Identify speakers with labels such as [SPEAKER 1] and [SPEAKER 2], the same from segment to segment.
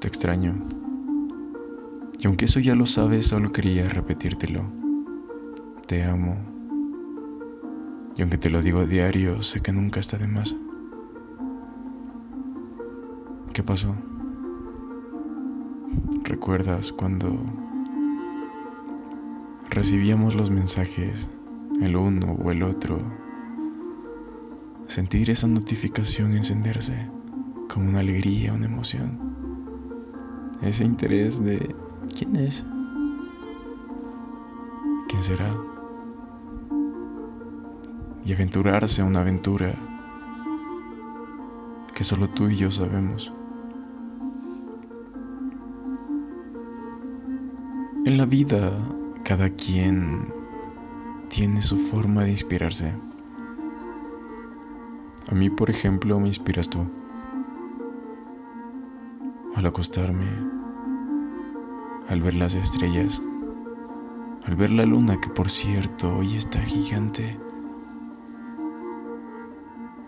[SPEAKER 1] Te extraño. Y aunque eso ya lo sabes, solo quería repetírtelo. Te amo. Y aunque te lo digo a diario, sé que nunca está de más. ¿Qué pasó? ¿Recuerdas cuando recibíamos los mensajes, el uno o el otro? Sentir esa notificación encenderse con una alegría, una emoción. Ese interés de quién es, quién será. Y aventurarse a una aventura que solo tú y yo sabemos. En la vida, cada quien tiene su forma de inspirarse. A mí, por ejemplo, me inspiras tú. Al acostarme, al ver las estrellas, al ver la luna que por cierto hoy está gigante,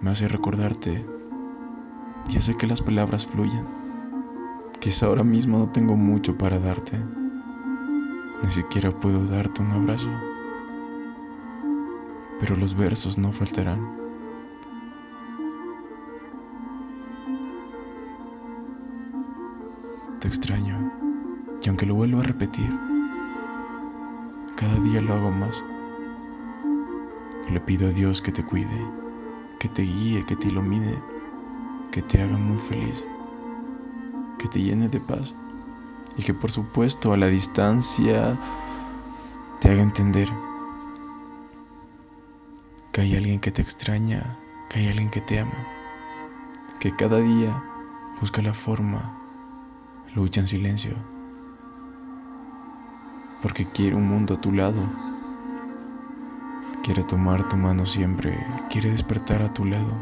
[SPEAKER 1] me hace recordarte y hace que las palabras fluyan. Quizá ahora mismo no tengo mucho para darte. Ni siquiera puedo darte un abrazo. Pero los versos no faltarán. Te extraño. Y aunque lo vuelvo a repetir, cada día lo hago más. Le pido a Dios que te cuide, que te guíe, que te ilumine, que te haga muy feliz, que te llene de paz y que por supuesto a la distancia te haga entender que hay alguien que te extraña, que hay alguien que te ama, que cada día busca la forma, lucha en silencio, porque quiere un mundo a tu lado, quiere tomar tu mano siempre, quiere despertar a tu lado,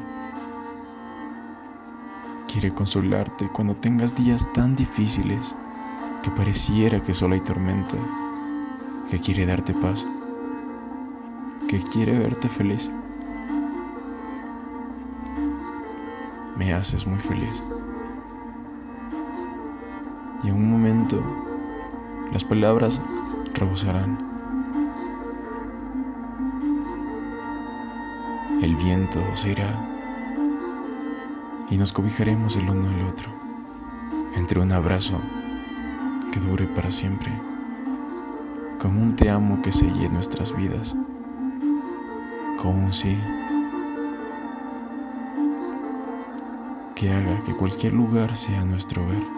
[SPEAKER 1] quiere consolarte cuando tengas días tan difíciles que pareciera que solo hay tormenta, que quiere darte paz, que quiere verte feliz. Me haces muy feliz. Y en un momento las palabras rebosarán. El viento se irá y nos cobijaremos el uno al otro entre un abrazo que dure para siempre, con un te amo que selle nuestras vidas, con un sí que haga que cualquier lugar sea nuestro hogar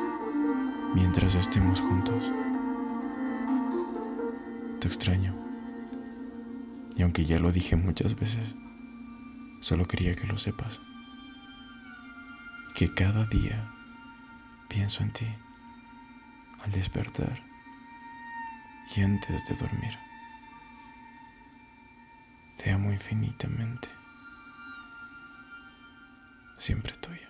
[SPEAKER 1] mientras estemos juntos. Te extraño. Y aunque ya lo dije muchas veces, solo quería que lo sepas. Que cada día pienso en ti al despertar y antes de dormir. Te amo infinitamente. Siempre tuya.